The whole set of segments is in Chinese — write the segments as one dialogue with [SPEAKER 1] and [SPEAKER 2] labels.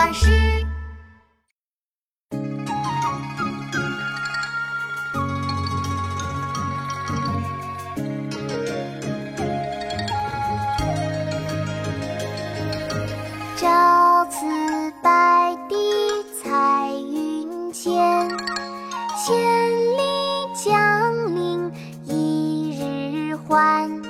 [SPEAKER 1] 老师。朝辞白帝彩云间，千里江陵一日还。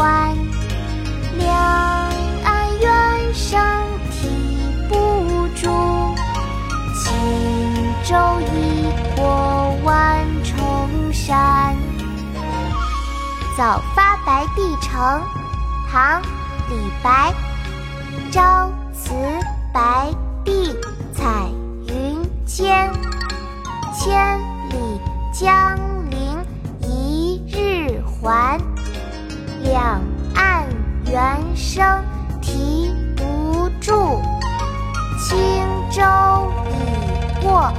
[SPEAKER 1] 日还。两岸猿声啼不住，轻舟已过万重山。早发白帝城，唐·李白。朝辞白帝彩云间，千猿声啼不住，轻舟已过